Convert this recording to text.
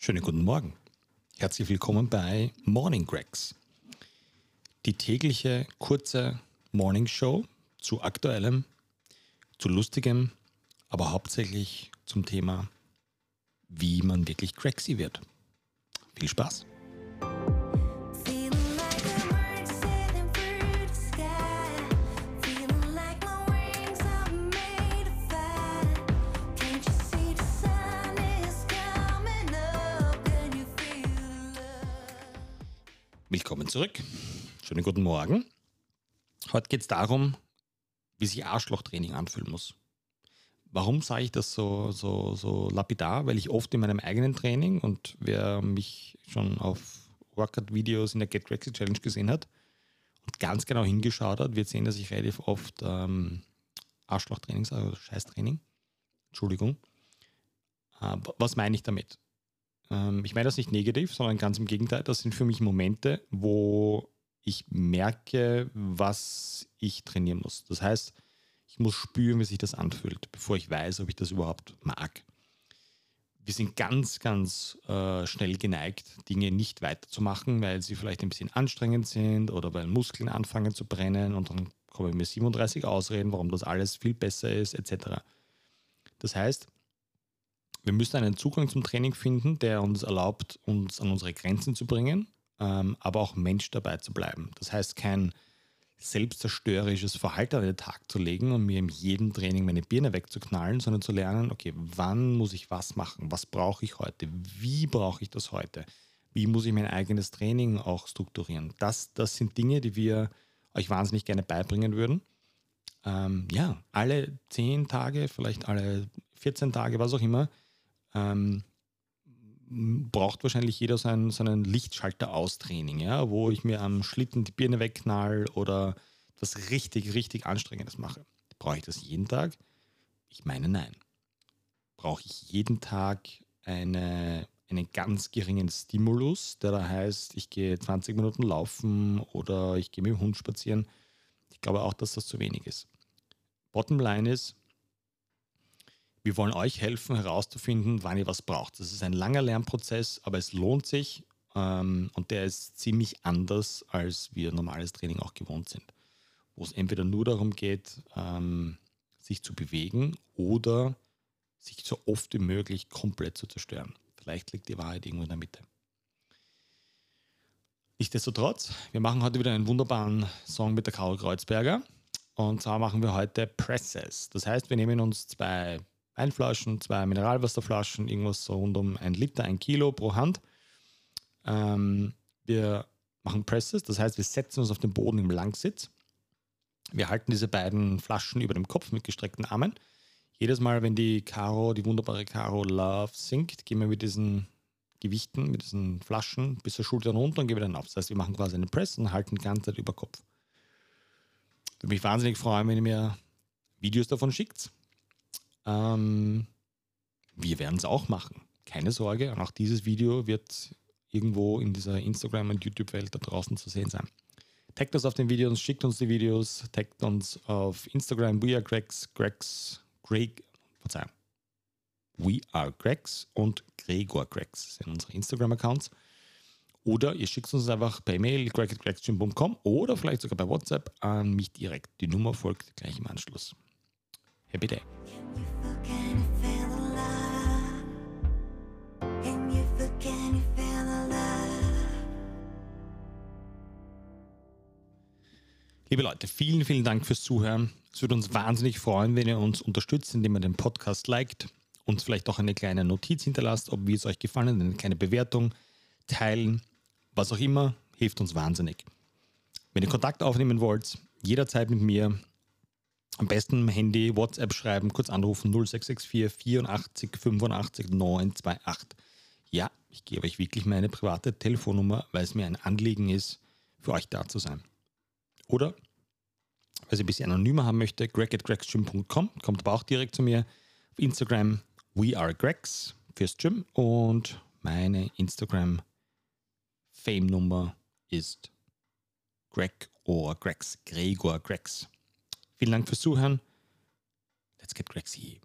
Schönen guten Morgen. Herzlich willkommen bei Morning Gregs. Die tägliche kurze Morning Show zu aktuellem, zu lustigem, aber hauptsächlich zum Thema, wie man wirklich Gregsy wird. Viel Spaß! Willkommen zurück. Schönen guten Morgen. Heute geht es darum, wie sich Arschlochtraining anfühlen muss. Warum sage ich das so, so, so lapidar? Weil ich oft in meinem eigenen Training und wer mich schon auf Workout-Videos in der Get Crazy Challenge gesehen hat und ganz genau hingeschaut hat, wird sehen, dass ich relativ oft ähm, Arschlochtraining sage, oder Scheißtraining. Entschuldigung. Aber was meine ich damit? Ähm, ich meine das nicht negativ, sondern ganz im Gegenteil. Das sind für mich Momente, wo ich merke, was ich trainieren muss. Das heißt, ich muss spüren, wie sich das anfühlt, bevor ich weiß, ob ich das überhaupt mag. Wir sind ganz, ganz äh, schnell geneigt, Dinge nicht weiterzumachen, weil sie vielleicht ein bisschen anstrengend sind oder weil Muskeln anfangen zu brennen und dann kommen mir 37 Ausreden, warum das alles viel besser ist, etc. Das heißt, wir müssen einen Zugang zum Training finden, der uns erlaubt, uns an unsere Grenzen zu bringen, ähm, aber auch Mensch dabei zu bleiben. Das heißt, kein selbstzerstörerisches Verhalten an den Tag zu legen und mir in jedem Training meine Birne wegzuknallen, sondern zu lernen, okay, wann muss ich was machen? Was brauche ich heute? Wie brauche ich das heute? Wie muss ich mein eigenes Training auch strukturieren? Das, das sind Dinge, die wir euch wahnsinnig gerne beibringen würden. Ähm, ja, alle 10 Tage, vielleicht alle 14 Tage, was auch immer, ähm, braucht wahrscheinlich jeder seinen, seinen Lichtschalter-Aus-Training, ja, wo ich mir am Schlitten die Birne wegknall oder etwas richtig, richtig Anstrengendes mache. Brauche ich das jeden Tag? Ich meine, nein. Brauche ich jeden Tag eine, einen ganz geringen Stimulus, der da heißt, ich gehe 20 Minuten laufen oder ich gehe mit dem Hund spazieren? Ich glaube auch, dass das zu wenig ist. Bottomline ist, wir wollen euch helfen herauszufinden, wann ihr was braucht. Das ist ein langer Lernprozess, aber es lohnt sich ähm, und der ist ziemlich anders, als wir normales Training auch gewohnt sind. Wo es entweder nur darum geht, ähm, sich zu bewegen oder sich so oft wie möglich komplett zu zerstören. Vielleicht liegt die Wahrheit irgendwo in der Mitte. Nichtsdestotrotz, wir machen heute wieder einen wunderbaren Song mit der Carol Kreuzberger. Und zwar machen wir heute Presses. Das heißt, wir nehmen uns zwei Weinflaschen, zwei Mineralwasserflaschen, irgendwas so rund um ein Liter, ein Kilo pro Hand. Ähm, wir machen Presses, das heißt, wir setzen uns auf den Boden im Langsitz. Wir halten diese beiden Flaschen über dem Kopf mit gestreckten Armen. Jedes Mal, wenn die Caro, die wunderbare Caro Love singt, gehen wir mit diesen Gewichten, mit diesen Flaschen bis zur Schulter runter und gehen wieder auf. Das heißt, wir machen quasi einen Press und halten die ganze Zeit über Kopf. Würde mich wahnsinnig freuen, wenn ihr mir Videos davon schickt. Ähm, wir werden es auch machen. Keine Sorge, und auch dieses Video wird irgendwo in dieser Instagram- und YouTube-Welt da draußen zu sehen sein. Taggt uns auf den Videos, schickt uns die Videos, taggt uns auf Instagram, we are Gregs, Gregs, Greg, Verzeihung, we are Gregs und Gregor Gregs sind unsere Instagram-Accounts. Oder ihr schickt uns einfach per Mail greg.gregsgym.com oder vielleicht sogar bei WhatsApp an mich direkt. Die Nummer folgt gleich im Anschluss. Happy Day. Liebe Leute, vielen, vielen Dank fürs Zuhören. Es würde uns wahnsinnig freuen, wenn ihr uns unterstützt, indem ihr den Podcast liked, uns vielleicht auch eine kleine Notiz hinterlasst, ob wie es euch gefallen hat, eine kleine Bewertung, teilen, was auch immer, hilft uns wahnsinnig. Wenn ihr Kontakt aufnehmen wollt, jederzeit mit mir, am besten Handy, WhatsApp schreiben, kurz anrufen 0664 84 85 928. Ja, ich gebe euch wirklich meine private Telefonnummer, weil es mir ein Anliegen ist, für euch da zu sein. Oder, wer sie ein bisschen anonymer haben möchte, greg at gregsgym.com, kommt aber auch direkt zu mir. Auf Instagram, we are Gregs fürs Gym und meine Instagram Fame-Nummer ist Greg oder Gregs, Gregor Gregs. Vielen Dank fürs Zuhören. Let's get Gregsy.